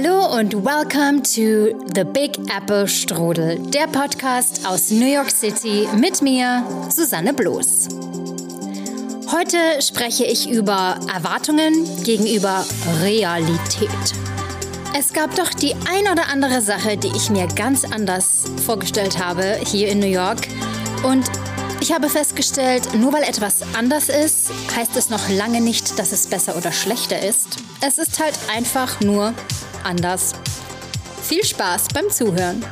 Hallo und welcome to The Big Apple Strudel, der Podcast aus New York City mit mir, Susanne Bloß. Heute spreche ich über Erwartungen gegenüber Realität. Es gab doch die ein oder andere Sache, die ich mir ganz anders vorgestellt habe hier in New York. Und ich habe festgestellt, nur weil etwas anders ist, heißt es noch lange nicht, dass es besser oder schlechter ist. Es ist halt einfach nur anders. Viel Spaß beim Zuhören.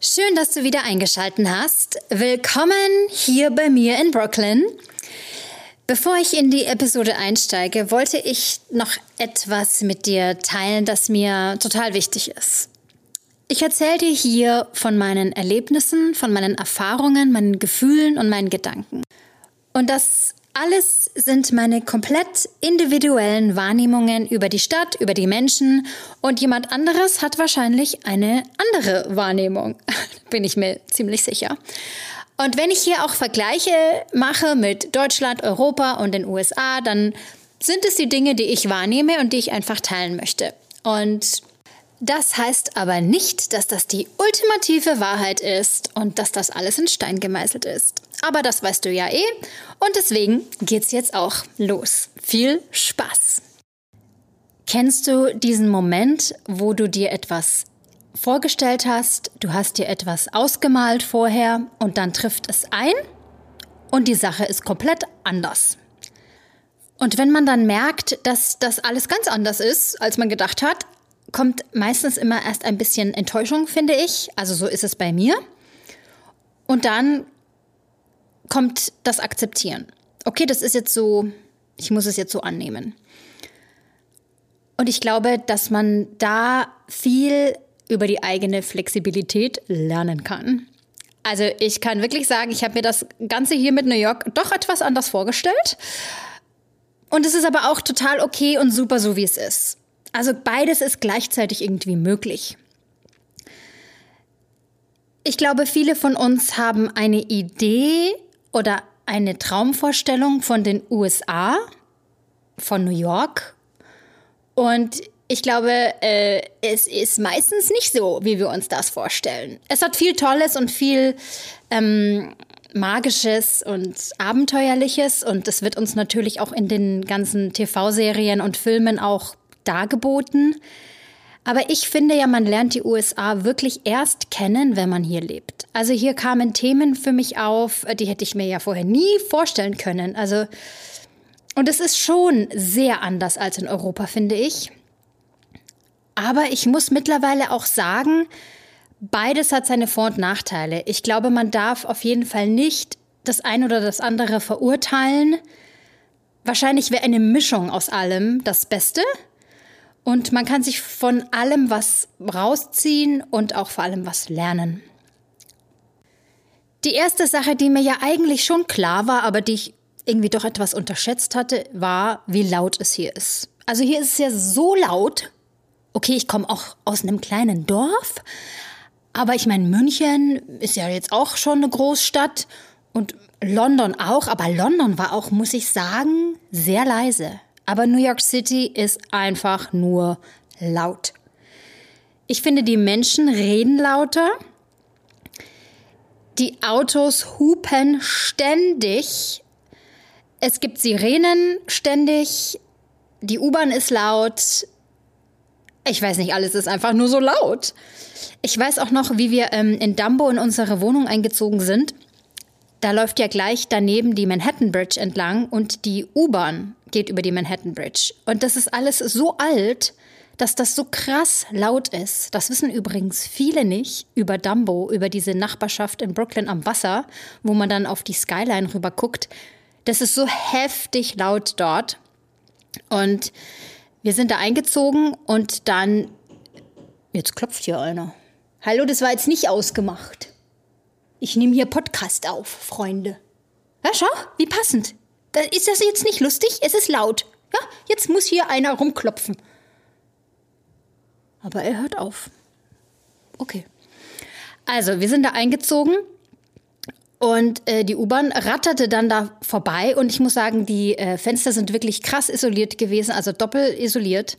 Schön, dass du wieder eingeschaltet hast. Willkommen hier bei mir in Brooklyn. Bevor ich in die Episode einsteige, wollte ich noch etwas mit dir teilen, das mir total wichtig ist. Ich erzähle dir hier von meinen Erlebnissen, von meinen Erfahrungen, meinen Gefühlen und meinen Gedanken. Und das alles sind meine komplett individuellen Wahrnehmungen über die Stadt, über die Menschen und jemand anderes hat wahrscheinlich eine andere Wahrnehmung, bin ich mir ziemlich sicher. Und wenn ich hier auch Vergleiche mache mit Deutschland, Europa und den USA, dann sind es die Dinge, die ich wahrnehme und die ich einfach teilen möchte. Und das heißt aber nicht, dass das die ultimative Wahrheit ist und dass das alles in Stein gemeißelt ist. Aber das weißt du ja eh und deswegen geht's jetzt auch los. Viel Spaß! Kennst du diesen Moment, wo du dir etwas vorgestellt hast, du hast dir etwas ausgemalt vorher und dann trifft es ein und die Sache ist komplett anders? Und wenn man dann merkt, dass das alles ganz anders ist, als man gedacht hat, kommt meistens immer erst ein bisschen Enttäuschung, finde ich. Also so ist es bei mir. Und dann kommt das Akzeptieren. Okay, das ist jetzt so, ich muss es jetzt so annehmen. Und ich glaube, dass man da viel über die eigene Flexibilität lernen kann. Also ich kann wirklich sagen, ich habe mir das Ganze hier mit New York doch etwas anders vorgestellt. Und es ist aber auch total okay und super so, wie es ist. Also beides ist gleichzeitig irgendwie möglich. Ich glaube, viele von uns haben eine Idee oder eine Traumvorstellung von den USA, von New York. Und ich glaube, äh, es ist meistens nicht so, wie wir uns das vorstellen. Es hat viel Tolles und viel ähm, Magisches und Abenteuerliches. Und das wird uns natürlich auch in den ganzen TV-Serien und Filmen auch dargeboten. Aber ich finde ja, man lernt die USA wirklich erst kennen, wenn man hier lebt. Also hier kamen Themen für mich auf, die hätte ich mir ja vorher nie vorstellen können. Also, und es ist schon sehr anders als in Europa, finde ich. Aber ich muss mittlerweile auch sagen, beides hat seine Vor- und Nachteile. Ich glaube, man darf auf jeden Fall nicht das eine oder das andere verurteilen. Wahrscheinlich wäre eine Mischung aus allem das Beste. Und man kann sich von allem was rausziehen und auch vor allem was lernen. Die erste Sache, die mir ja eigentlich schon klar war, aber die ich irgendwie doch etwas unterschätzt hatte, war, wie laut es hier ist. Also hier ist es ja so laut. Okay, ich komme auch aus einem kleinen Dorf, aber ich meine, München ist ja jetzt auch schon eine Großstadt und London auch, aber London war auch, muss ich sagen, sehr leise. Aber New York City ist einfach nur laut. Ich finde, die Menschen reden lauter. Die Autos hupen ständig. Es gibt Sirenen ständig. Die U-Bahn ist laut. Ich weiß nicht, alles ist einfach nur so laut. Ich weiß auch noch, wie wir ähm, in Dumbo in unsere Wohnung eingezogen sind. Da läuft ja gleich daneben die Manhattan Bridge entlang und die U-Bahn geht über die Manhattan Bridge. Und das ist alles so alt, dass das so krass laut ist. Das wissen übrigens viele nicht über Dumbo, über diese Nachbarschaft in Brooklyn am Wasser, wo man dann auf die Skyline rüber guckt. Das ist so heftig laut dort. Und wir sind da eingezogen und dann. Jetzt klopft hier einer. Hallo, das war jetzt nicht ausgemacht. Ich nehme hier Podcast auf, Freunde. Ja, schau, wie passend. Da ist das jetzt nicht lustig? Es ist laut. Ja, jetzt muss hier einer rumklopfen. Aber er hört auf. Okay. Also, wir sind da eingezogen Und äh, die U-Bahn ratterte dann da vorbei und ich muss sagen, die äh, Fenster sind wirklich krass isoliert gewesen, also doppelt isoliert.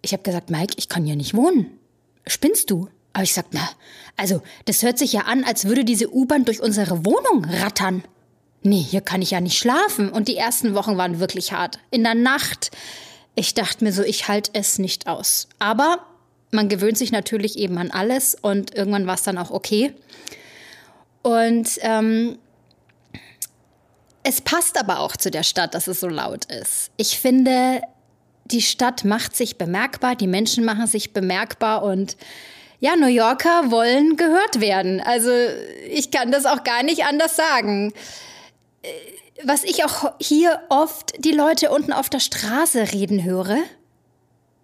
Ich habe gesagt, Mike, ich kann hier nicht wohnen. Spinnst du? Aber ich sag, na, also das hört sich ja an, als würde diese U-Bahn durch unsere Wohnung rattern. Nee, hier kann ich ja nicht schlafen. Und die ersten Wochen waren wirklich hart. In der Nacht, ich dachte mir so, ich halte es nicht aus. Aber man gewöhnt sich natürlich eben an alles und irgendwann war es dann auch okay. Und ähm, es passt aber auch zu der Stadt, dass es so laut ist. Ich finde, die Stadt macht sich bemerkbar, die Menschen machen sich bemerkbar und ja, New Yorker wollen gehört werden. Also ich kann das auch gar nicht anders sagen. Äh, was ich auch hier oft die Leute unten auf der Straße reden höre,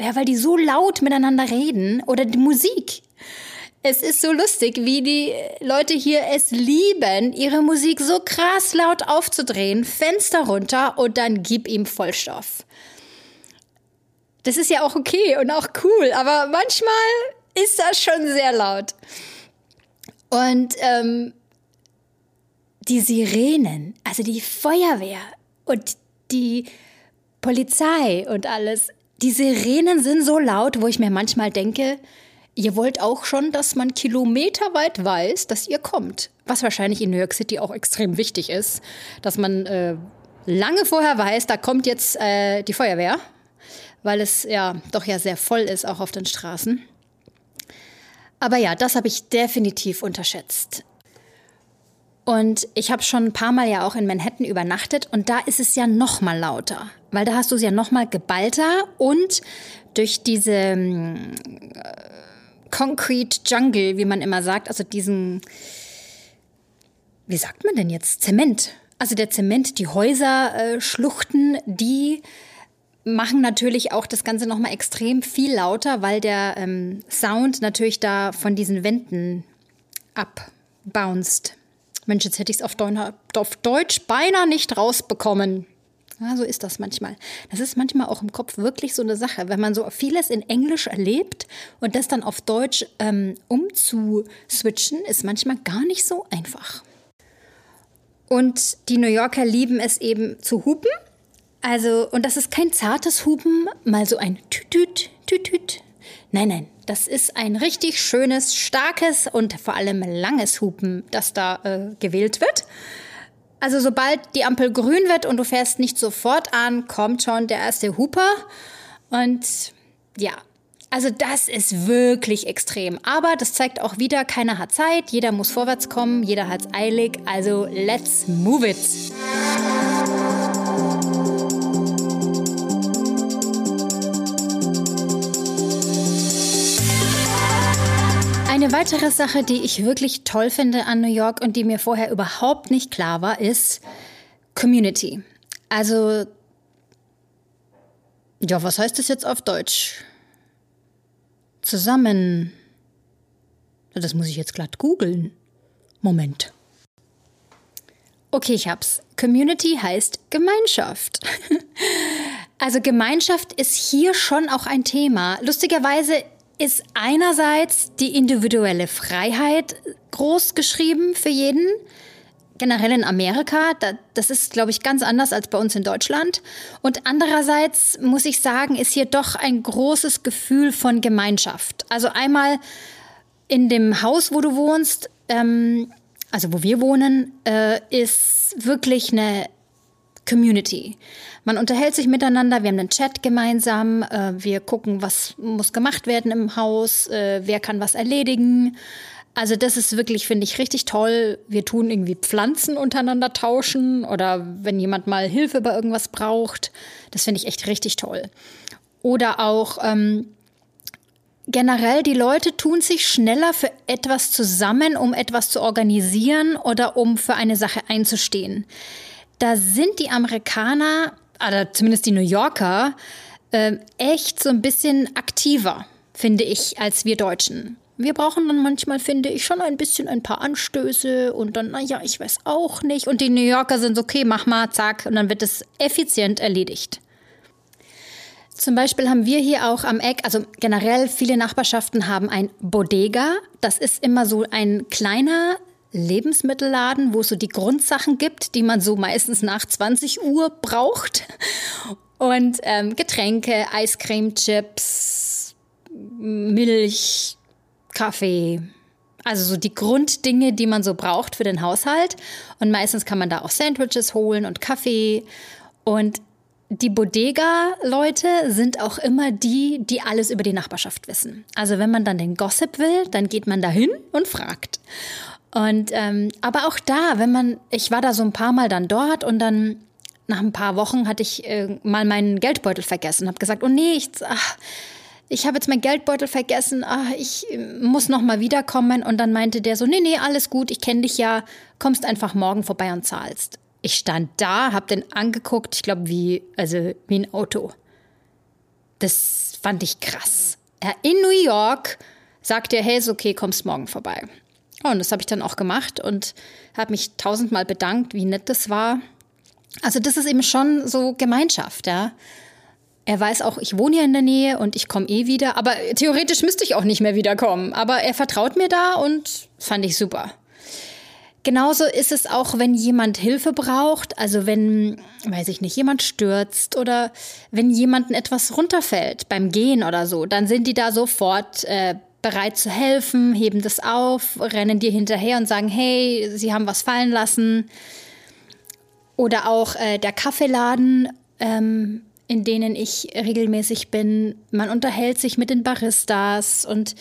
ja, weil die so laut miteinander reden oder die Musik. Es ist so lustig, wie die Leute hier es lieben, ihre Musik so krass laut aufzudrehen, Fenster runter und dann gib ihm Vollstoff. Das ist ja auch okay und auch cool, aber manchmal ist das schon sehr laut. Und ähm, die Sirenen, also die Feuerwehr und die Polizei und alles, die Sirenen sind so laut, wo ich mir manchmal denke, ihr wollt auch schon, dass man kilometerweit weiß, dass ihr kommt. Was wahrscheinlich in New York City auch extrem wichtig ist, dass man äh, lange vorher weiß, da kommt jetzt äh, die Feuerwehr, weil es ja doch ja sehr voll ist, auch auf den Straßen. Aber ja, das habe ich definitiv unterschätzt. Und ich habe schon ein paar Mal ja auch in Manhattan übernachtet und da ist es ja noch mal lauter, weil da hast du es ja noch mal geballter und durch diese äh, Concrete Jungle, wie man immer sagt, also diesen, wie sagt man denn jetzt, Zement. Also der Zement, die Häuserschluchten, äh, die machen natürlich auch das Ganze noch mal extrem viel lauter, weil der ähm, Sound natürlich da von diesen Wänden abbounced. Mensch, jetzt hätte ich es auf, auf Deutsch beinahe nicht rausbekommen. Ja, so ist das manchmal. Das ist manchmal auch im Kopf wirklich so eine Sache. Wenn man so vieles in Englisch erlebt und das dann auf Deutsch ähm, umzuswitchen, ist manchmal gar nicht so einfach. Und die New Yorker lieben es eben zu hupen. Also, und das ist kein zartes Hupen, mal so ein Tütüt, Tütüt. Nein, nein, das ist ein richtig schönes, starkes und vor allem langes Hupen, das da äh, gewählt wird. Also sobald die Ampel grün wird und du fährst nicht sofort an, kommt schon der erste Huper. Und ja, also das ist wirklich extrem. Aber das zeigt auch wieder, keiner hat Zeit, jeder muss vorwärts kommen, jeder hat es eilig. Also let's move it. Weitere Sache, die ich wirklich toll finde an New York und die mir vorher überhaupt nicht klar war, ist Community. Also, ja, was heißt das jetzt auf Deutsch? Zusammen. Das muss ich jetzt glatt googeln. Moment. Okay, ich hab's. Community heißt Gemeinschaft. Also Gemeinschaft ist hier schon auch ein Thema. Lustigerweise ist einerseits die individuelle Freiheit groß geschrieben für jeden. Generell in Amerika, das ist, glaube ich, ganz anders als bei uns in Deutschland. Und andererseits muss ich sagen, ist hier doch ein großes Gefühl von Gemeinschaft. Also einmal in dem Haus, wo du wohnst, ähm, also wo wir wohnen, äh, ist wirklich eine Community. Man unterhält sich miteinander, wir haben einen Chat gemeinsam, äh, wir gucken, was muss gemacht werden im Haus, äh, wer kann was erledigen. Also das ist wirklich, finde ich, richtig toll. Wir tun irgendwie Pflanzen untereinander tauschen oder wenn jemand mal Hilfe bei irgendwas braucht. Das finde ich echt richtig toll. Oder auch ähm, generell, die Leute tun sich schneller für etwas zusammen, um etwas zu organisieren oder um für eine Sache einzustehen. Da sind die Amerikaner oder zumindest die New Yorker, äh, echt so ein bisschen aktiver, finde ich, als wir Deutschen. Wir brauchen dann manchmal, finde ich, schon ein bisschen ein paar Anstöße und dann, naja, ich weiß auch nicht. Und die New Yorker sind so, okay, mach mal, zack, und dann wird es effizient erledigt. Zum Beispiel haben wir hier auch am Eck, also generell viele Nachbarschaften haben ein Bodega. Das ist immer so ein kleiner Lebensmittelladen, wo es so die Grundsachen gibt, die man so meistens nach 20 Uhr braucht. Und ähm, Getränke, Eiscreme, Chips, Milch, Kaffee. Also so die Grunddinge, die man so braucht für den Haushalt. Und meistens kann man da auch Sandwiches holen und Kaffee. Und die Bodega-Leute sind auch immer die, die alles über die Nachbarschaft wissen. Also wenn man dann den Gossip will, dann geht man dahin und fragt. Und ähm, aber auch da, wenn man, ich war da so ein paar Mal dann dort und dann nach ein paar Wochen hatte ich äh, mal meinen Geldbeutel vergessen, habe gesagt, oh nee, ich, ach, ich habe jetzt meinen Geldbeutel vergessen, ach, ich äh, muss noch mal wiederkommen. Und dann meinte der so, nee, nee, alles gut, ich kenne dich ja, kommst einfach morgen vorbei und zahlst. Ich stand da, habe den angeguckt, ich glaube wie, also wie ein Auto. Das fand ich krass. In New York sagt er, hey, ist okay, kommst morgen vorbei. Und das habe ich dann auch gemacht und habe mich tausendmal bedankt, wie nett das war. Also das ist eben schon so Gemeinschaft, ja. Er weiß auch, ich wohne hier in der Nähe und ich komme eh wieder, aber theoretisch müsste ich auch nicht mehr wiederkommen. Aber er vertraut mir da und fand ich super. Genauso ist es auch, wenn jemand Hilfe braucht, also wenn, weiß ich nicht, jemand stürzt oder wenn jemandem etwas runterfällt beim Gehen oder so, dann sind die da sofort äh, bereit zu helfen, heben das auf, rennen dir hinterher und sagen, hey, sie haben was fallen lassen. Oder auch äh, der Kaffeeladen, ähm, in denen ich regelmäßig bin. Man unterhält sich mit den Baristas und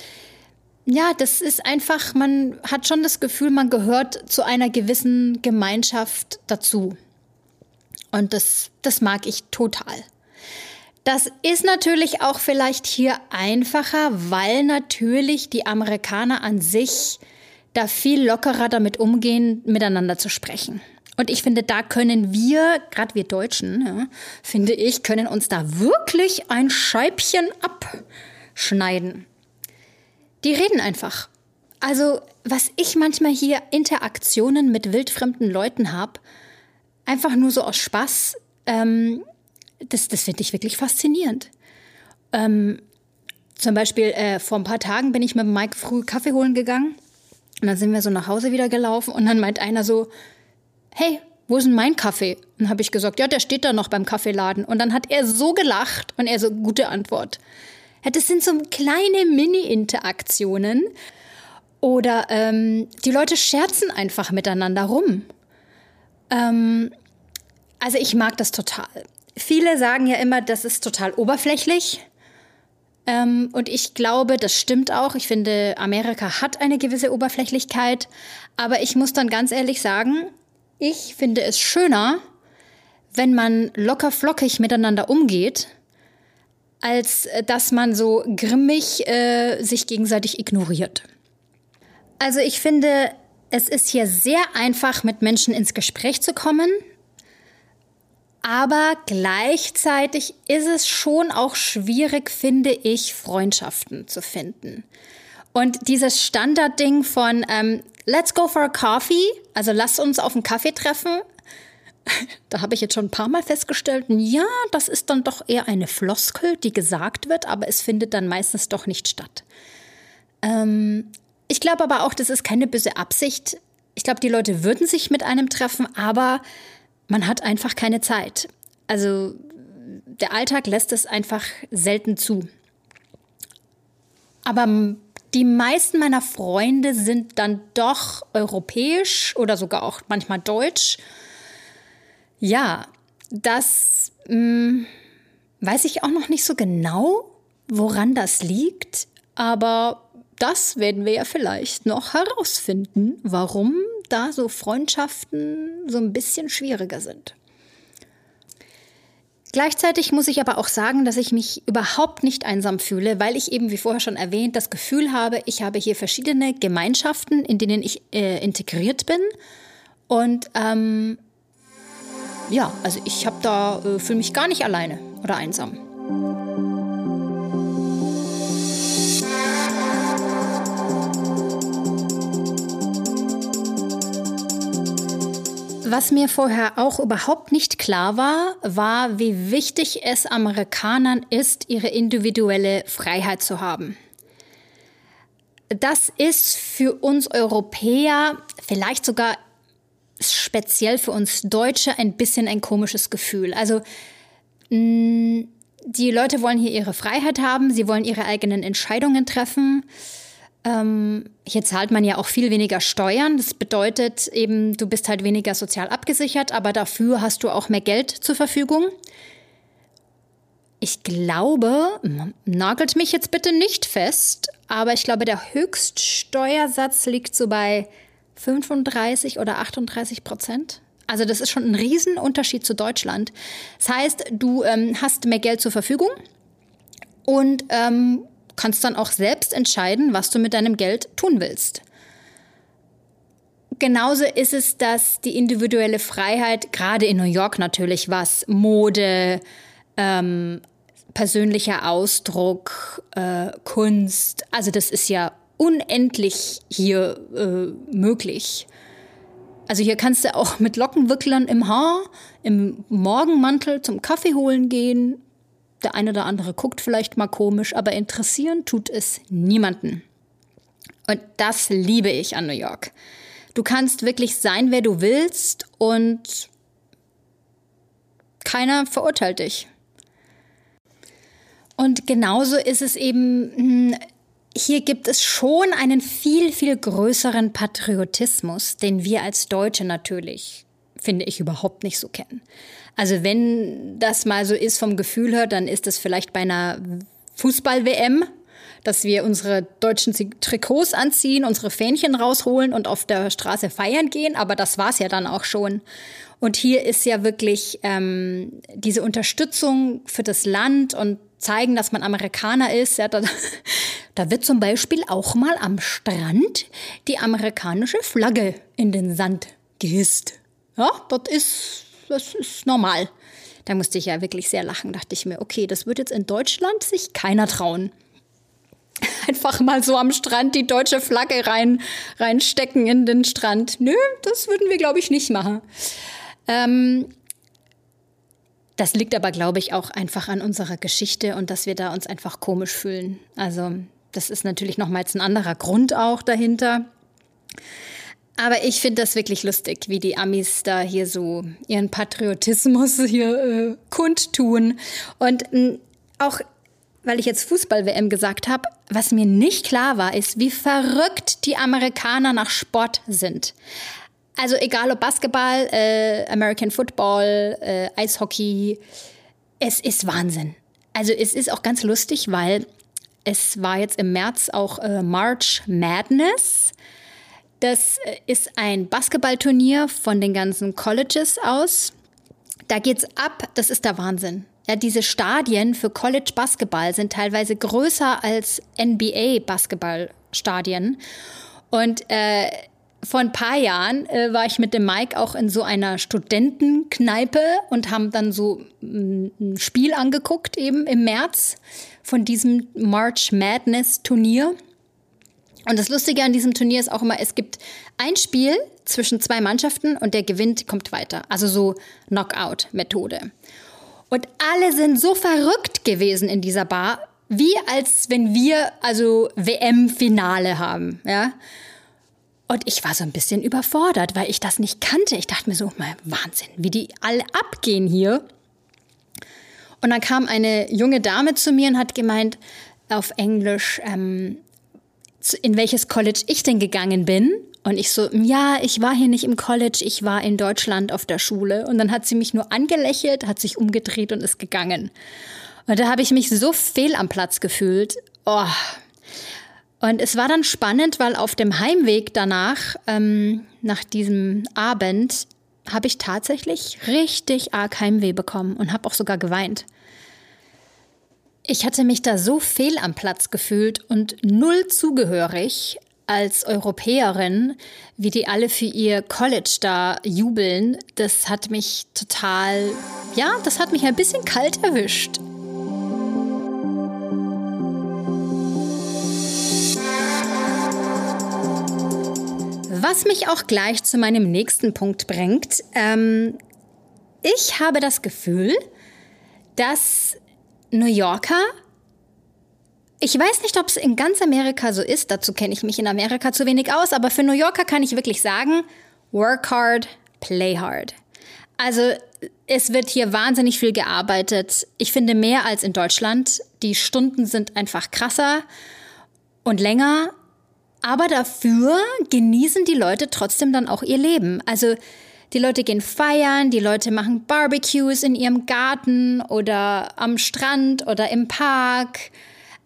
ja, das ist einfach, man hat schon das Gefühl, man gehört zu einer gewissen Gemeinschaft dazu. Und das, das mag ich total. Das ist natürlich auch vielleicht hier einfacher, weil natürlich die Amerikaner an sich da viel lockerer damit umgehen, miteinander zu sprechen. Und ich finde, da können wir, gerade wir Deutschen, ja, finde ich, können uns da wirklich ein Scheibchen abschneiden. Die reden einfach. Also, was ich manchmal hier Interaktionen mit wildfremden Leuten habe, einfach nur so aus Spaß, ähm, das, das finde ich wirklich faszinierend. Ähm, zum Beispiel äh, vor ein paar Tagen bin ich mit Mike früh Kaffee holen gegangen und dann sind wir so nach Hause wieder gelaufen und dann meint einer so, hey, wo ist denn mein Kaffee? Und dann habe ich gesagt, ja, der steht da noch beim Kaffeeladen. Und dann hat er so gelacht und er so, gute Antwort. Ja, das sind so kleine Mini-Interaktionen. Oder ähm, die Leute scherzen einfach miteinander rum. Ähm, also ich mag das total. Viele sagen ja immer, das ist total oberflächlich. Ähm, und ich glaube, das stimmt auch. Ich finde, Amerika hat eine gewisse Oberflächlichkeit. Aber ich muss dann ganz ehrlich sagen, ich finde es schöner, wenn man locker flockig miteinander umgeht, als äh, dass man so grimmig äh, sich gegenseitig ignoriert. Also ich finde, es ist hier sehr einfach, mit Menschen ins Gespräch zu kommen. Aber gleichzeitig ist es schon auch schwierig, finde ich, Freundschaften zu finden. Und dieses Standardding von ähm, Let's go for a coffee, also lass uns auf einen Kaffee treffen, da habe ich jetzt schon ein paar Mal festgestellt, ja, das ist dann doch eher eine Floskel, die gesagt wird, aber es findet dann meistens doch nicht statt. Ähm, ich glaube aber auch, das ist keine böse Absicht. Ich glaube, die Leute würden sich mit einem treffen, aber man hat einfach keine Zeit. Also der Alltag lässt es einfach selten zu. Aber die meisten meiner Freunde sind dann doch europäisch oder sogar auch manchmal deutsch. Ja, das mh, weiß ich auch noch nicht so genau, woran das liegt, aber das werden wir ja vielleicht noch herausfinden, warum da so Freundschaften so ein bisschen schwieriger sind. Gleichzeitig muss ich aber auch sagen, dass ich mich überhaupt nicht einsam fühle, weil ich eben, wie vorher schon erwähnt, das Gefühl habe, ich habe hier verschiedene Gemeinschaften, in denen ich äh, integriert bin. Und ähm, ja, also ich habe da, äh, fühle mich gar nicht alleine oder einsam. Was mir vorher auch überhaupt nicht klar war, war, wie wichtig es Amerikanern ist, ihre individuelle Freiheit zu haben. das ist für uns Europäer, vielleicht sogar speziell für uns Deutsche, ein bisschen ein komisches Gefühl. Also mh, die Leute wollen hier ihre Freiheit haben, sie wollen ihre eigenen Entscheidungen treffen. Ähm, hier zahlt man ja auch viel weniger Steuern. Das bedeutet eben, du bist halt weniger sozial abgesichert, aber dafür hast du auch mehr Geld zur Verfügung. Ich glaube, nagelt mich jetzt bitte nicht fest, aber ich glaube, der Höchststeuersatz liegt so bei 35 oder 38 Prozent. Also das ist schon ein Riesenunterschied zu Deutschland. Das heißt, du ähm, hast mehr Geld zur Verfügung und ähm, kannst dann auch selbst entscheiden, was du mit deinem Geld tun willst. Genauso ist es, dass die individuelle Freiheit, gerade in New York natürlich, was Mode, ähm, persönlicher Ausdruck, äh, Kunst, also das ist ja unendlich hier äh, möglich. Also hier kannst du auch mit Lockenwicklern im Haar, im Morgenmantel zum Kaffee holen gehen. Der eine oder andere guckt vielleicht mal komisch, aber interessieren tut es niemanden. Und das liebe ich an New York. Du kannst wirklich sein, wer du willst und keiner verurteilt dich. Und genauso ist es eben hm, hier gibt es schon einen viel, viel größeren Patriotismus, den wir als Deutsche natürlich, finde ich, überhaupt nicht so kennen. Also wenn das mal so ist vom Gefühl her, dann ist es vielleicht bei einer Fußball-WM, dass wir unsere deutschen Trikots anziehen, unsere Fähnchen rausholen und auf der Straße feiern gehen, aber das war's ja dann auch schon. Und hier ist ja wirklich ähm, diese Unterstützung für das Land und zeigen, dass man Amerikaner ist. Ja, da, da wird zum Beispiel auch mal am Strand die amerikanische Flagge in den Sand gehisst. Ja, das ist, das ist normal. Da musste ich ja wirklich sehr lachen, dachte ich mir, okay, das wird jetzt in Deutschland sich keiner trauen. Einfach mal so am Strand die deutsche Flagge rein, reinstecken in den Strand. Nö, das würden wir, glaube ich, nicht machen. Ähm, das liegt aber, glaube ich, auch einfach an unserer Geschichte und dass wir da uns einfach komisch fühlen. Also das ist natürlich nochmals ein anderer Grund auch dahinter. Aber ich finde das wirklich lustig, wie die Amis da hier so ihren Patriotismus hier äh, kundtun. Und äh, auch, weil ich jetzt Fußball-WM gesagt habe, was mir nicht klar war, ist, wie verrückt die Amerikaner nach Sport sind. Also egal ob Basketball, äh, American Football, äh, Eishockey, es ist Wahnsinn. Also es ist auch ganz lustig, weil es war jetzt im März auch äh, March Madness. Das äh, ist ein Basketballturnier von den ganzen Colleges aus. Da geht's ab, das ist der Wahnsinn. Ja, diese Stadien für College Basketball sind teilweise größer als NBA Basketballstadien. Und äh, vor ein paar Jahren äh, war ich mit dem Mike auch in so einer Studentenkneipe und haben dann so mm, ein Spiel angeguckt, eben im März von diesem March Madness Turnier. Und das Lustige an diesem Turnier ist auch immer, es gibt ein Spiel zwischen zwei Mannschaften und der gewinnt, kommt weiter. Also so Knockout-Methode. Und alle sind so verrückt gewesen in dieser Bar, wie als wenn wir also WM-Finale haben, ja. Und ich war so ein bisschen überfordert, weil ich das nicht kannte. Ich dachte mir so, mal Wahnsinn, wie die alle abgehen hier. Und dann kam eine junge Dame zu mir und hat gemeint auf Englisch, ähm, in welches College ich denn gegangen bin. Und ich so, ja, ich war hier nicht im College, ich war in Deutschland auf der Schule. Und dann hat sie mich nur angelächelt, hat sich umgedreht und ist gegangen. Und da habe ich mich so fehl am Platz gefühlt. Oh, und es war dann spannend, weil auf dem Heimweg danach, ähm, nach diesem Abend, habe ich tatsächlich richtig arg Heimweh bekommen und habe auch sogar geweint. Ich hatte mich da so fehl am Platz gefühlt und null zugehörig als Europäerin, wie die alle für ihr College da jubeln. Das hat mich total, ja, das hat mich ein bisschen kalt erwischt. Was mich auch gleich zu meinem nächsten Punkt bringt. Ähm, ich habe das Gefühl, dass New Yorker Ich weiß nicht, ob es in ganz Amerika so ist, dazu kenne ich mich in Amerika zu wenig aus, aber für New Yorker kann ich wirklich sagen, work hard, play hard. Also es wird hier wahnsinnig viel gearbeitet. Ich finde mehr als in Deutschland. Die Stunden sind einfach krasser und länger. Aber dafür genießen die Leute trotzdem dann auch ihr Leben. Also die Leute gehen feiern, die Leute machen Barbecues in ihrem Garten oder am Strand oder im Park.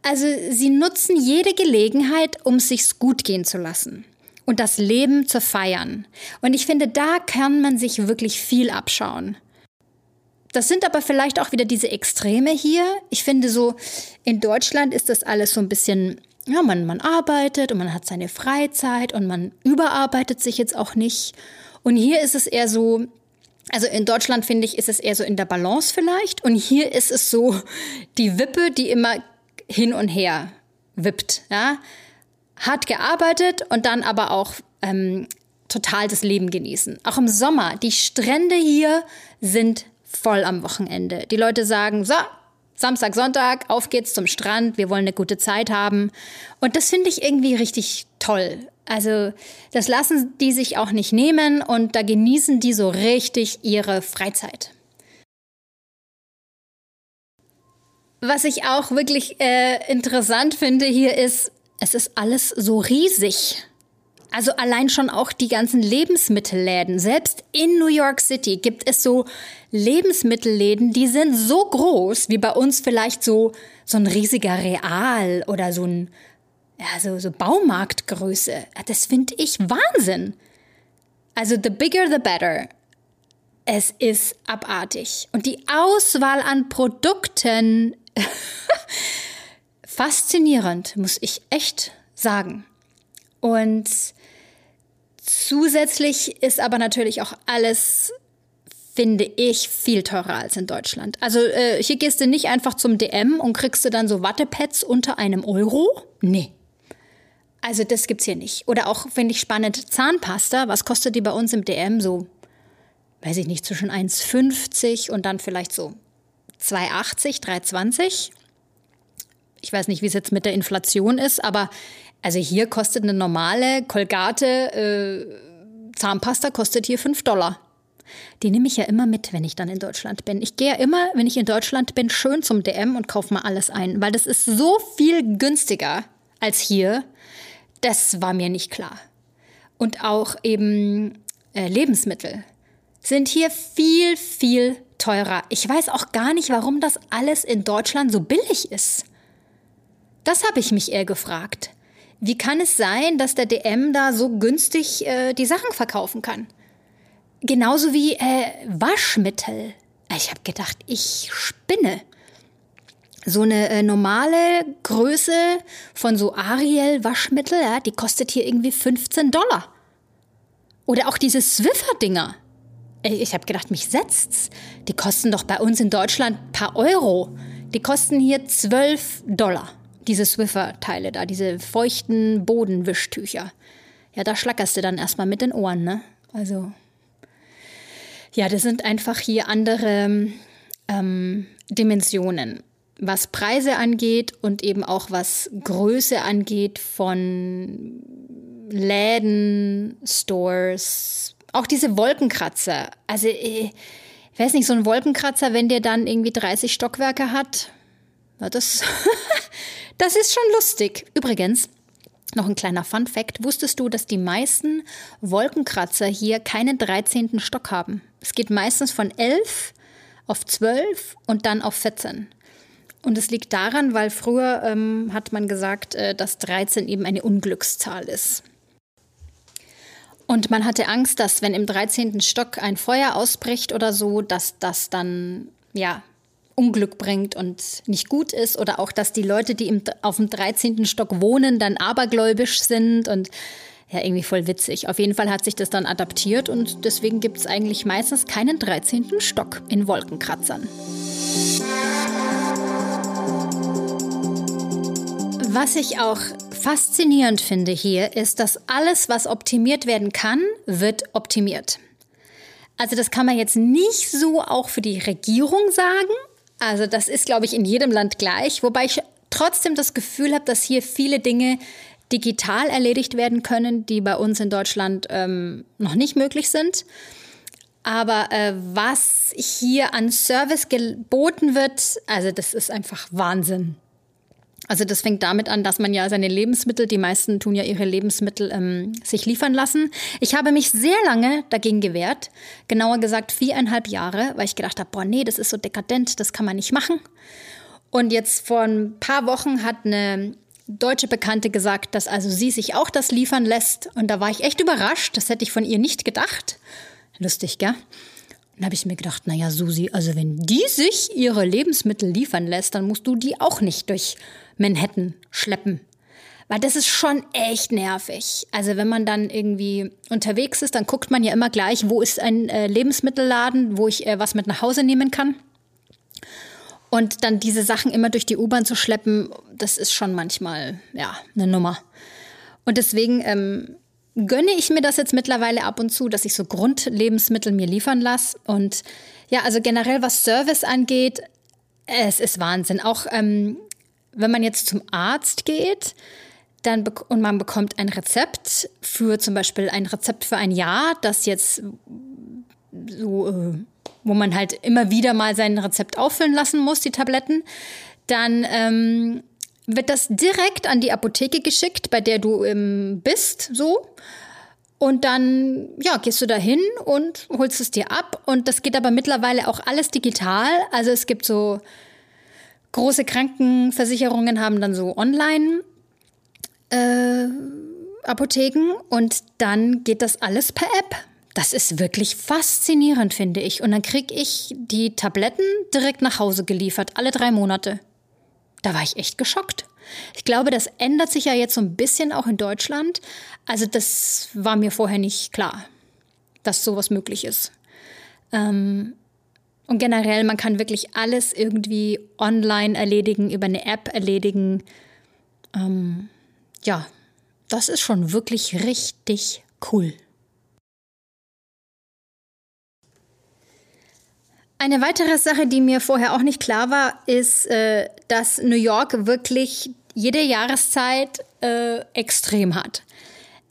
Also sie nutzen jede Gelegenheit, um sich's gut gehen zu lassen und das Leben zu feiern. Und ich finde, da kann man sich wirklich viel abschauen. Das sind aber vielleicht auch wieder diese Extreme hier. Ich finde so, in Deutschland ist das alles so ein bisschen, ja, man, man arbeitet und man hat seine Freizeit und man überarbeitet sich jetzt auch nicht. Und hier ist es eher so, also in Deutschland finde ich, ist es eher so in der Balance vielleicht. Und hier ist es so die Wippe, die immer hin und her wippt. Ja? Hart gearbeitet und dann aber auch ähm, total das Leben genießen. Auch im Sommer. Die Strände hier sind voll am Wochenende. Die Leute sagen, so, Samstag, Sonntag, auf geht's zum Strand, wir wollen eine gute Zeit haben. Und das finde ich irgendwie richtig toll. Also das lassen die sich auch nicht nehmen und da genießen die so richtig ihre Freizeit. Was ich auch wirklich äh, interessant finde hier ist, es ist alles so riesig. Also allein schon auch die ganzen Lebensmittelläden. Selbst in New York City gibt es so Lebensmittelläden, die sind so groß wie bei uns vielleicht so, so ein riesiger Real oder so ein, ja, so, so Baumarktgröße. Das finde ich Wahnsinn. Also the bigger the better. Es ist abartig. Und die Auswahl an Produkten faszinierend, muss ich echt sagen. Und zusätzlich ist aber natürlich auch alles, finde ich, viel teurer als in Deutschland. Also äh, hier gehst du nicht einfach zum DM und kriegst du dann so Wattepads unter einem Euro. Nee. Also das gibt's hier nicht. Oder auch, finde ich spannend, Zahnpasta. Was kostet die bei uns im DM? So, weiß ich nicht, zwischen 1,50 und dann vielleicht so 2,80, 3,20. Ich weiß nicht, wie es jetzt mit der Inflation ist, aber also hier kostet eine normale Colgate äh, Zahnpasta kostet hier 5 Dollar. Die nehme ich ja immer mit, wenn ich dann in Deutschland bin. Ich gehe ja immer, wenn ich in Deutschland bin, schön zum DM und kaufe mal alles ein, weil das ist so viel günstiger als hier. Das war mir nicht klar. Und auch eben äh, Lebensmittel sind hier viel, viel teurer. Ich weiß auch gar nicht, warum das alles in Deutschland so billig ist. Das habe ich mich eher gefragt. Wie kann es sein, dass der DM da so günstig äh, die Sachen verkaufen kann? Genauso wie äh, Waschmittel. Ich habe gedacht, ich spinne. So eine äh, normale Größe von so Ariel Waschmittel, ja, die kostet hier irgendwie 15 Dollar. Oder auch diese Swiffer-Dinger. Ich habe gedacht, mich setzt's. Die kosten doch bei uns in Deutschland paar Euro. Die kosten hier 12 Dollar. Diese Swiffer-Teile da, diese feuchten Bodenwischtücher. Ja, da schlackerst du dann erstmal mit den Ohren, ne? Also. Ja, das sind einfach hier andere ähm, Dimensionen, was Preise angeht und eben auch was Größe angeht von Läden, Stores, auch diese Wolkenkratzer. Also, äh, ich weiß nicht, so ein Wolkenkratzer, wenn der dann irgendwie 30 Stockwerke hat, na, das, das ist schon lustig. Übrigens, noch ein kleiner Fun Fact. Wusstest du, dass die meisten Wolkenkratzer hier keinen 13. Stock haben? Es geht meistens von 11 auf 12 und dann auf 14. Und es liegt daran, weil früher ähm, hat man gesagt, äh, dass 13 eben eine Unglückszahl ist. Und man hatte Angst, dass wenn im 13. Stock ein Feuer ausbricht oder so, dass das dann ja Unglück bringt und nicht gut ist oder auch, dass die Leute, die im, auf dem 13. Stock wohnen, dann abergläubisch sind und ja, irgendwie voll witzig. Auf jeden Fall hat sich das dann adaptiert und deswegen gibt es eigentlich meistens keinen 13. Stock in Wolkenkratzern. Was ich auch faszinierend finde hier, ist, dass alles, was optimiert werden kann, wird optimiert. Also das kann man jetzt nicht so auch für die Regierung sagen. Also das ist, glaube ich, in jedem Land gleich. Wobei ich trotzdem das Gefühl habe, dass hier viele Dinge digital erledigt werden können, die bei uns in Deutschland ähm, noch nicht möglich sind. Aber äh, was hier an Service geboten wird, also das ist einfach Wahnsinn. Also das fängt damit an, dass man ja seine Lebensmittel, die meisten tun ja ihre Lebensmittel ähm, sich liefern lassen. Ich habe mich sehr lange dagegen gewehrt, genauer gesagt viereinhalb Jahre, weil ich gedacht habe, boah, nee, das ist so dekadent, das kann man nicht machen. Und jetzt vor ein paar Wochen hat eine deutsche Bekannte gesagt, dass also sie sich auch das liefern lässt. Und da war ich echt überrascht, das hätte ich von ihr nicht gedacht. Lustig, gell? Dann habe ich mir gedacht, naja, Susi, also wenn die sich ihre Lebensmittel liefern lässt, dann musst du die auch nicht durch Manhattan schleppen. Weil das ist schon echt nervig. Also wenn man dann irgendwie unterwegs ist, dann guckt man ja immer gleich, wo ist ein äh, Lebensmittelladen, wo ich äh, was mit nach Hause nehmen kann. Und dann diese Sachen immer durch die U-Bahn zu schleppen, das ist schon manchmal, ja, eine Nummer. Und deswegen ähm, gönne ich mir das jetzt mittlerweile ab und zu, dass ich so Grundlebensmittel mir liefern lasse. Und ja, also generell was Service angeht, es ist Wahnsinn. Auch ähm, wenn man jetzt zum Arzt geht, dann und man bekommt ein Rezept für zum Beispiel ein Rezept für ein Jahr, das jetzt so, äh, wo man halt immer wieder mal sein Rezept auffüllen lassen muss, die Tabletten, dann ähm, wird das direkt an die Apotheke geschickt, bei der du ähm, bist, so. Und dann, ja, gehst du da hin und holst es dir ab. Und das geht aber mittlerweile auch alles digital. Also es gibt so große Krankenversicherungen haben dann so online äh, Apotheken und dann geht das alles per App. Das ist wirklich faszinierend, finde ich. Und dann kriege ich die Tabletten direkt nach Hause geliefert, alle drei Monate. Da war ich echt geschockt. Ich glaube, das ändert sich ja jetzt so ein bisschen auch in Deutschland. Also das war mir vorher nicht klar, dass sowas möglich ist. Ähm, und generell, man kann wirklich alles irgendwie online erledigen, über eine App erledigen. Ähm, ja, das ist schon wirklich richtig cool. Eine weitere Sache, die mir vorher auch nicht klar war, ist, äh, dass New York wirklich jede Jahreszeit äh, extrem hat.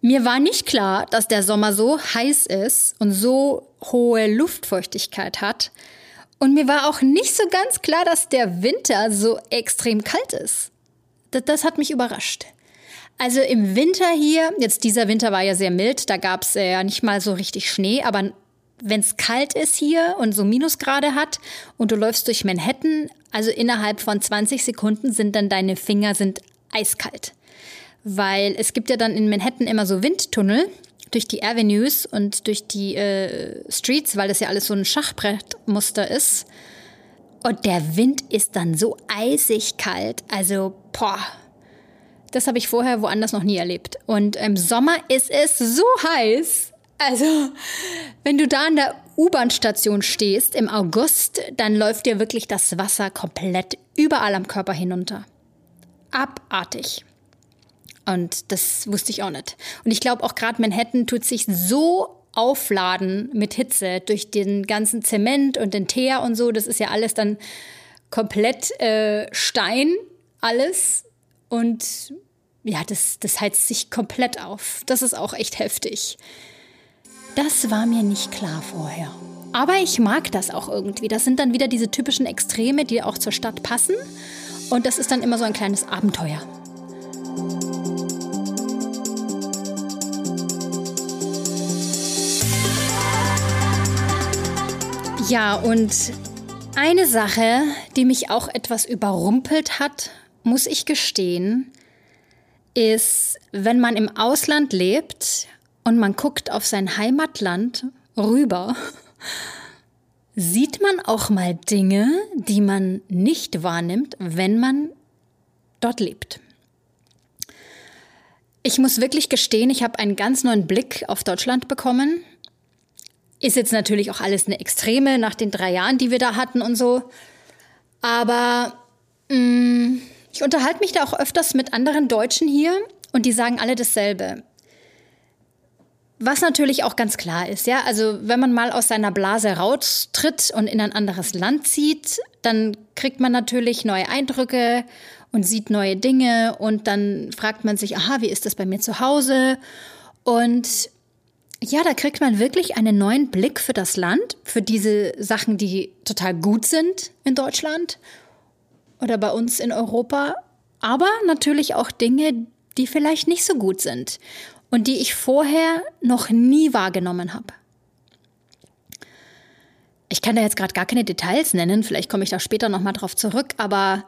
Mir war nicht klar, dass der Sommer so heiß ist und so hohe Luftfeuchtigkeit hat. Und mir war auch nicht so ganz klar, dass der Winter so extrem kalt ist. Das, das hat mich überrascht. Also im Winter hier, jetzt dieser Winter war ja sehr mild, da gab es ja nicht mal so richtig Schnee, aber wenn es kalt ist hier und so Minusgrade hat und du läufst durch Manhattan, also innerhalb von 20 Sekunden sind dann deine Finger sind eiskalt. Weil es gibt ja dann in Manhattan immer so Windtunnel durch die Avenues und durch die äh, Streets, weil das ja alles so ein Schachbrettmuster ist. Und der Wind ist dann so eisig kalt. Also, boah, das habe ich vorher woanders noch nie erlebt. Und im Sommer ist es so heiß. Also, wenn du da an der U-Bahn-Station stehst im August, dann läuft dir wirklich das Wasser komplett überall am Körper hinunter. Abartig. Und das wusste ich auch nicht. Und ich glaube auch gerade Manhattan tut sich so aufladen mit Hitze durch den ganzen Zement und den Teer und so. Das ist ja alles dann komplett äh, Stein, alles. Und ja, das, das heizt sich komplett auf. Das ist auch echt heftig. Das war mir nicht klar vorher. Aber ich mag das auch irgendwie. Das sind dann wieder diese typischen Extreme, die auch zur Stadt passen. Und das ist dann immer so ein kleines Abenteuer. Ja, und eine Sache, die mich auch etwas überrumpelt hat, muss ich gestehen, ist, wenn man im Ausland lebt und man guckt auf sein Heimatland rüber, sieht man auch mal Dinge, die man nicht wahrnimmt, wenn man dort lebt. Ich muss wirklich gestehen, ich habe einen ganz neuen Blick auf Deutschland bekommen. Ist jetzt natürlich auch alles eine Extreme nach den drei Jahren, die wir da hatten und so. Aber mh, mm, ich unterhalte mich da auch öfters mit anderen Deutschen hier und die sagen alle dasselbe Was natürlich auch ganz klar ist, ja, also wenn man mal aus seiner Blase raustritt und in ein anderes Land zieht, dann kriegt man natürlich neue Eindrücke und sieht neue Dinge und dann fragt man sich, aha, wie ist das bei mir zu Hause? Und ja, da kriegt man wirklich einen neuen Blick für das Land, für diese Sachen, die total gut sind in Deutschland oder bei uns in Europa, aber natürlich auch Dinge, die vielleicht nicht so gut sind und die ich vorher noch nie wahrgenommen habe. Ich kann da jetzt gerade gar keine Details nennen, vielleicht komme ich da später nochmal drauf zurück, aber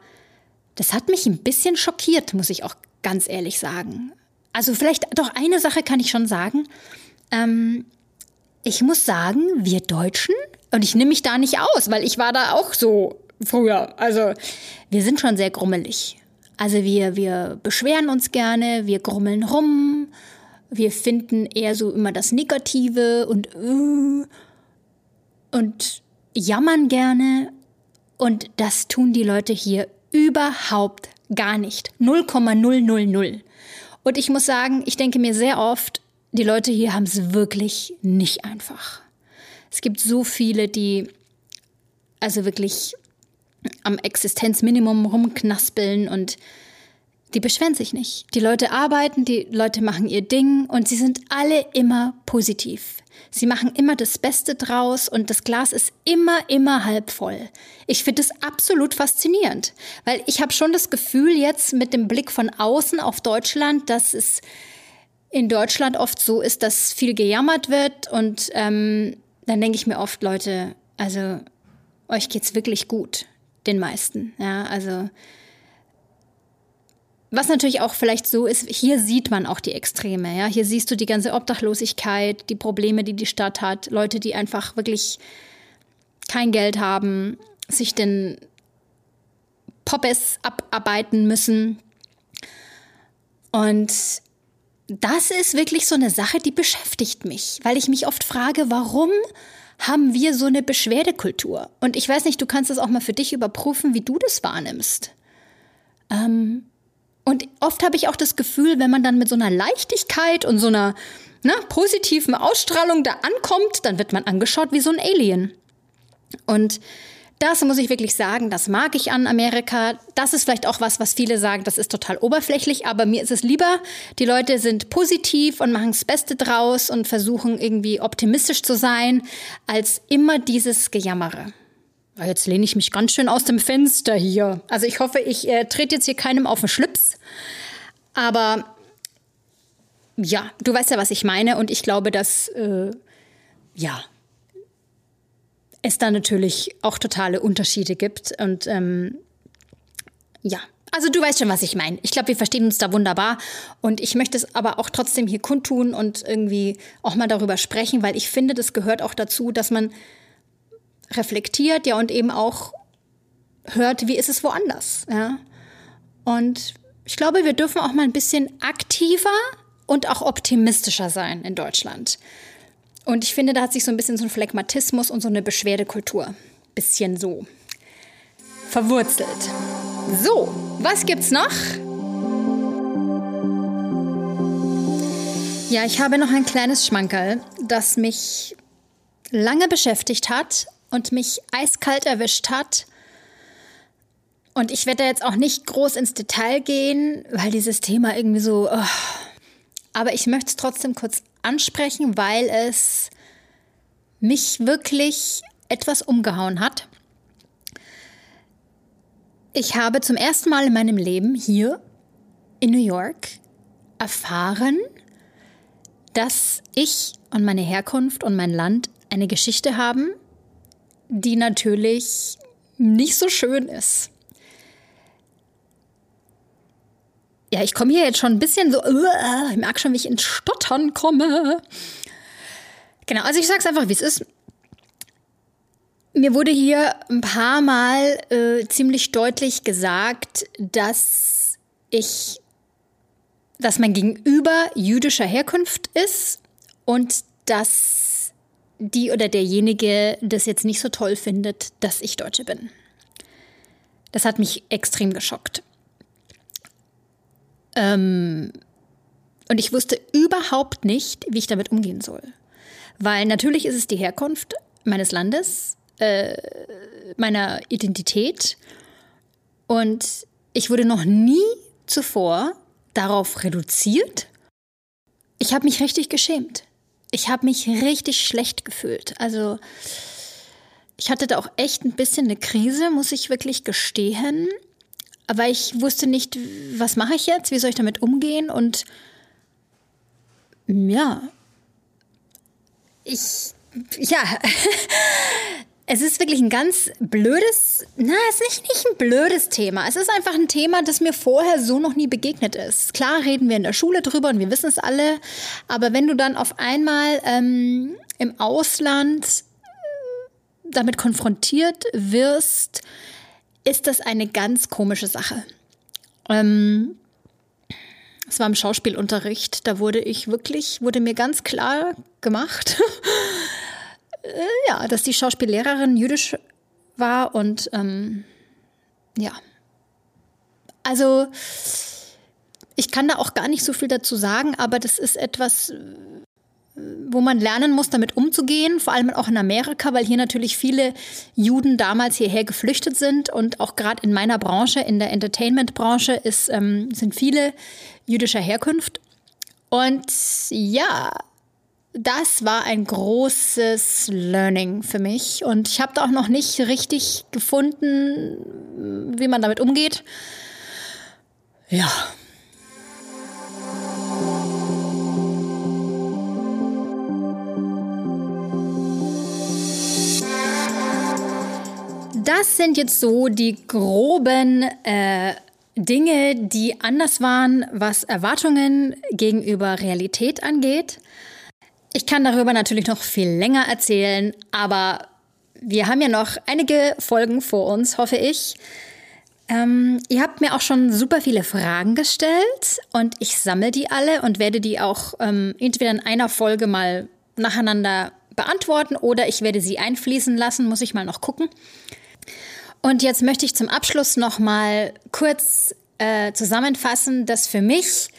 das hat mich ein bisschen schockiert, muss ich auch ganz ehrlich sagen. Also vielleicht doch eine Sache kann ich schon sagen. Ähm, ich muss sagen, wir Deutschen, und ich nehme mich da nicht aus, weil ich war da auch so früher. Also wir sind schon sehr grummelig. Also wir, wir beschweren uns gerne, wir grummeln rum, wir finden eher so immer das Negative und äh, und jammern gerne. Und das tun die Leute hier überhaupt gar nicht. 0,000. Und ich muss sagen, ich denke mir sehr oft, die Leute hier haben es wirklich nicht einfach. Es gibt so viele, die also wirklich am Existenzminimum rumknaspeln und die beschweren sich nicht. Die Leute arbeiten, die Leute machen ihr Ding und sie sind alle immer positiv. Sie machen immer das Beste draus und das Glas ist immer, immer halb voll. Ich finde es absolut faszinierend, weil ich habe schon das Gefühl jetzt mit dem Blick von außen auf Deutschland, dass es in Deutschland oft so ist, dass viel gejammert wird und ähm, dann denke ich mir oft, Leute, also euch geht's wirklich gut, den meisten. Ja, also was natürlich auch vielleicht so ist, hier sieht man auch die Extreme. Ja? Hier siehst du die ganze Obdachlosigkeit, die Probleme, die die Stadt hat, Leute, die einfach wirklich kein Geld haben, sich den Poppes abarbeiten müssen. Und das ist wirklich so eine Sache, die beschäftigt mich, weil ich mich oft frage, warum haben wir so eine Beschwerdekultur? Und ich weiß nicht, du kannst das auch mal für dich überprüfen, wie du das wahrnimmst. Ähm, und oft habe ich auch das Gefühl, wenn man dann mit so einer Leichtigkeit und so einer ne, positiven Ausstrahlung da ankommt, dann wird man angeschaut wie so ein Alien. Und das muss ich wirklich sagen, das mag ich an Amerika. Das ist vielleicht auch was, was viele sagen, das ist total oberflächlich, aber mir ist es lieber, die Leute sind positiv und machen das Beste draus und versuchen irgendwie optimistisch zu sein, als immer dieses Gejammere. Ah, jetzt lehne ich mich ganz schön aus dem Fenster hier. Also ich hoffe, ich äh, trete jetzt hier keinem auf den Schlips. Aber ja, du weißt ja, was ich meine. Und ich glaube, dass, äh, ja, es da natürlich auch totale Unterschiede gibt. Und ähm, ja, also du weißt schon, was ich meine. Ich glaube, wir verstehen uns da wunderbar. Und ich möchte es aber auch trotzdem hier kundtun und irgendwie auch mal darüber sprechen, weil ich finde, das gehört auch dazu, dass man reflektiert, ja, und eben auch hört, wie ist es woanders, ja. Und ich glaube, wir dürfen auch mal ein bisschen aktiver und auch optimistischer sein in Deutschland. Und ich finde, da hat sich so ein bisschen so ein Phlegmatismus und so eine Beschwerdekultur bisschen so verwurzelt. So, was gibt's noch? Ja, ich habe noch ein kleines Schmankerl, das mich lange beschäftigt hat und mich eiskalt erwischt hat. Und ich werde jetzt auch nicht groß ins Detail gehen, weil dieses Thema irgendwie so. Oh. Aber ich möchte es trotzdem kurz ansprechen, weil es mich wirklich etwas umgehauen hat. Ich habe zum ersten Mal in meinem Leben hier in New York erfahren, dass ich und meine Herkunft und mein Land eine Geschichte haben, die natürlich nicht so schön ist. Ja, ich komme hier jetzt schon ein bisschen so, uh, ich merke schon, wie ich ins Stottern komme. Genau, also ich sage es einfach, wie es ist. Mir wurde hier ein paar Mal äh, ziemlich deutlich gesagt, dass ich, dass mein Gegenüber jüdischer Herkunft ist und dass die oder derjenige das jetzt nicht so toll findet, dass ich Deutsche bin. Das hat mich extrem geschockt. Ähm, Und ich wusste überhaupt nicht, wie ich damit umgehen soll. Weil natürlich ist es die Herkunft meines Landes, äh, meiner Identität. Und ich wurde noch nie zuvor darauf reduziert. Ich habe mich richtig geschämt. Ich habe mich richtig schlecht gefühlt. Also ich hatte da auch echt ein bisschen eine Krise, muss ich wirklich gestehen. Aber ich wusste nicht, was mache ich jetzt? Wie soll ich damit umgehen? Und ja, ich, ja, es ist wirklich ein ganz blödes, na, es ist nicht, nicht ein blödes Thema. Es ist einfach ein Thema, das mir vorher so noch nie begegnet ist. Klar reden wir in der Schule drüber und wir wissen es alle, aber wenn du dann auf einmal ähm, im Ausland damit konfrontiert wirst, ist das eine ganz komische Sache. Ähm, es war im Schauspielunterricht, da wurde ich wirklich, wurde mir ganz klar gemacht, äh, ja, dass die Schauspiellehrerin jüdisch war und ähm, ja. Also ich kann da auch gar nicht so viel dazu sagen, aber das ist etwas, wo man lernen muss, damit umzugehen, vor allem auch in Amerika, weil hier natürlich viele Juden damals hierher geflüchtet sind und auch gerade in meiner Branche, in der Entertainment-Branche, ähm, sind viele jüdischer Herkunft. Und ja, das war ein großes Learning für mich. Und ich habe da auch noch nicht richtig gefunden, wie man damit umgeht. Ja, das sind jetzt so die groben äh, Dinge, die anders waren, was Erwartungen gegenüber Realität angeht. Ich kann darüber natürlich noch viel länger erzählen, aber wir haben ja noch einige Folgen vor uns, hoffe ich. Ähm, ihr habt mir auch schon super viele Fragen gestellt und ich sammle die alle und werde die auch ähm, entweder in einer Folge mal nacheinander beantworten oder ich werde sie einfließen lassen, muss ich mal noch gucken. Und jetzt möchte ich zum Abschluss noch mal kurz äh, zusammenfassen, dass für mich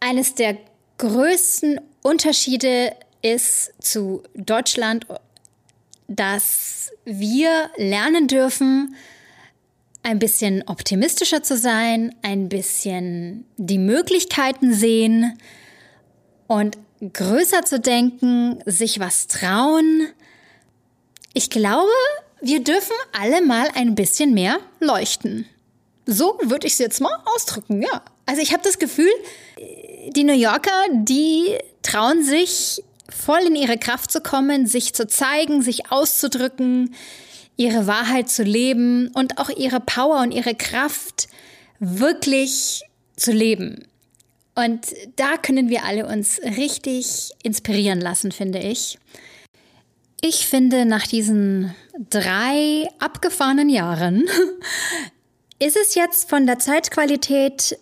eines der größten Unterschiede ist zu Deutschland, dass wir lernen dürfen, ein bisschen optimistischer zu sein, ein bisschen die Möglichkeiten sehen und größer zu denken, sich was trauen. Ich glaube, wir dürfen alle mal ein bisschen mehr leuchten. So würde ich es jetzt mal ausdrücken, ja. Also ich habe das Gefühl, die New Yorker, die trauen sich voll in ihre Kraft zu kommen, sich zu zeigen, sich auszudrücken, ihre Wahrheit zu leben und auch ihre Power und ihre Kraft wirklich zu leben. Und da können wir alle uns richtig inspirieren lassen, finde ich. Ich finde, nach diesen drei abgefahrenen Jahren ist es jetzt von der Zeitqualität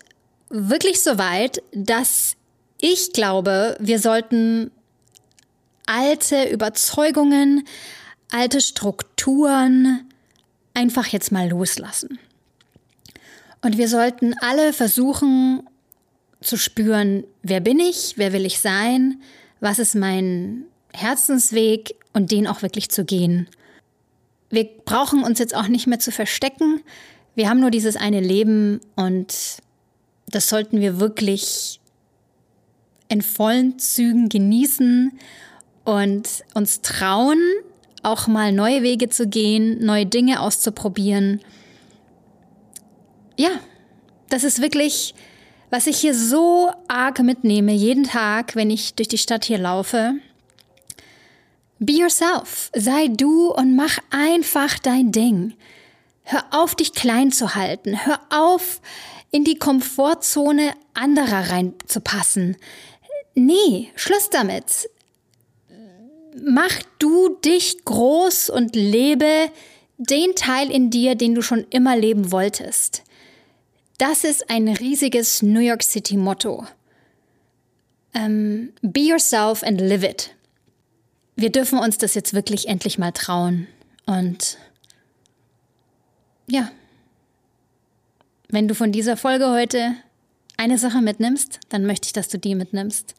wirklich so weit, dass ich glaube, wir sollten alte Überzeugungen, alte Strukturen einfach jetzt mal loslassen. Und wir sollten alle versuchen zu spüren, wer bin ich, wer will ich sein, was ist mein Herzensweg und den auch wirklich zu gehen. Wir brauchen uns jetzt auch nicht mehr zu verstecken. Wir haben nur dieses eine Leben und das sollten wir wirklich in vollen Zügen genießen und uns trauen, auch mal neue Wege zu gehen, neue Dinge auszuprobieren. Ja, das ist wirklich, was ich hier so arg mitnehme, jeden Tag, wenn ich durch die Stadt hier laufe. Be yourself, sei du und mach einfach dein Ding. Hör auf, dich klein zu halten. Hör auf, in die Komfortzone anderer reinzupassen. Nee, Schluss damit. Mach du dich groß und lebe den Teil in dir, den du schon immer leben wolltest. Das ist ein riesiges New York City Motto. Um, ähm, be yourself and live it wir dürfen uns das jetzt wirklich endlich mal trauen. Und ja, wenn du von dieser Folge heute eine Sache mitnimmst, dann möchte ich, dass du die mitnimmst.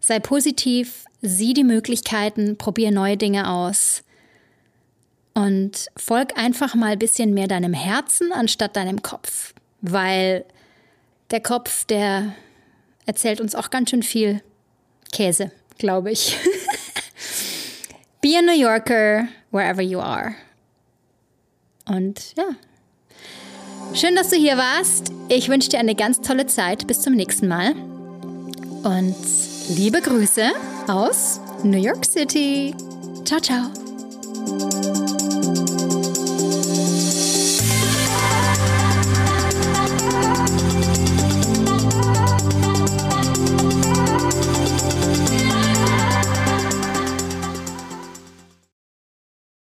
Sei positiv, sieh die Möglichkeiten, probier neue Dinge aus und folg einfach mal ein bisschen mehr deinem Herzen anstatt deinem Kopf, weil der Kopf, der erzählt uns auch ganz schön viel Käse, glaube ich. Be a New Yorker wherever you are. Und ja. Schön, dass du hier warst. Ich wünsche dir eine ganz tolle Zeit. Bis zum nächsten Mal. Und liebe Grüße aus New York City. Ciao, ciao.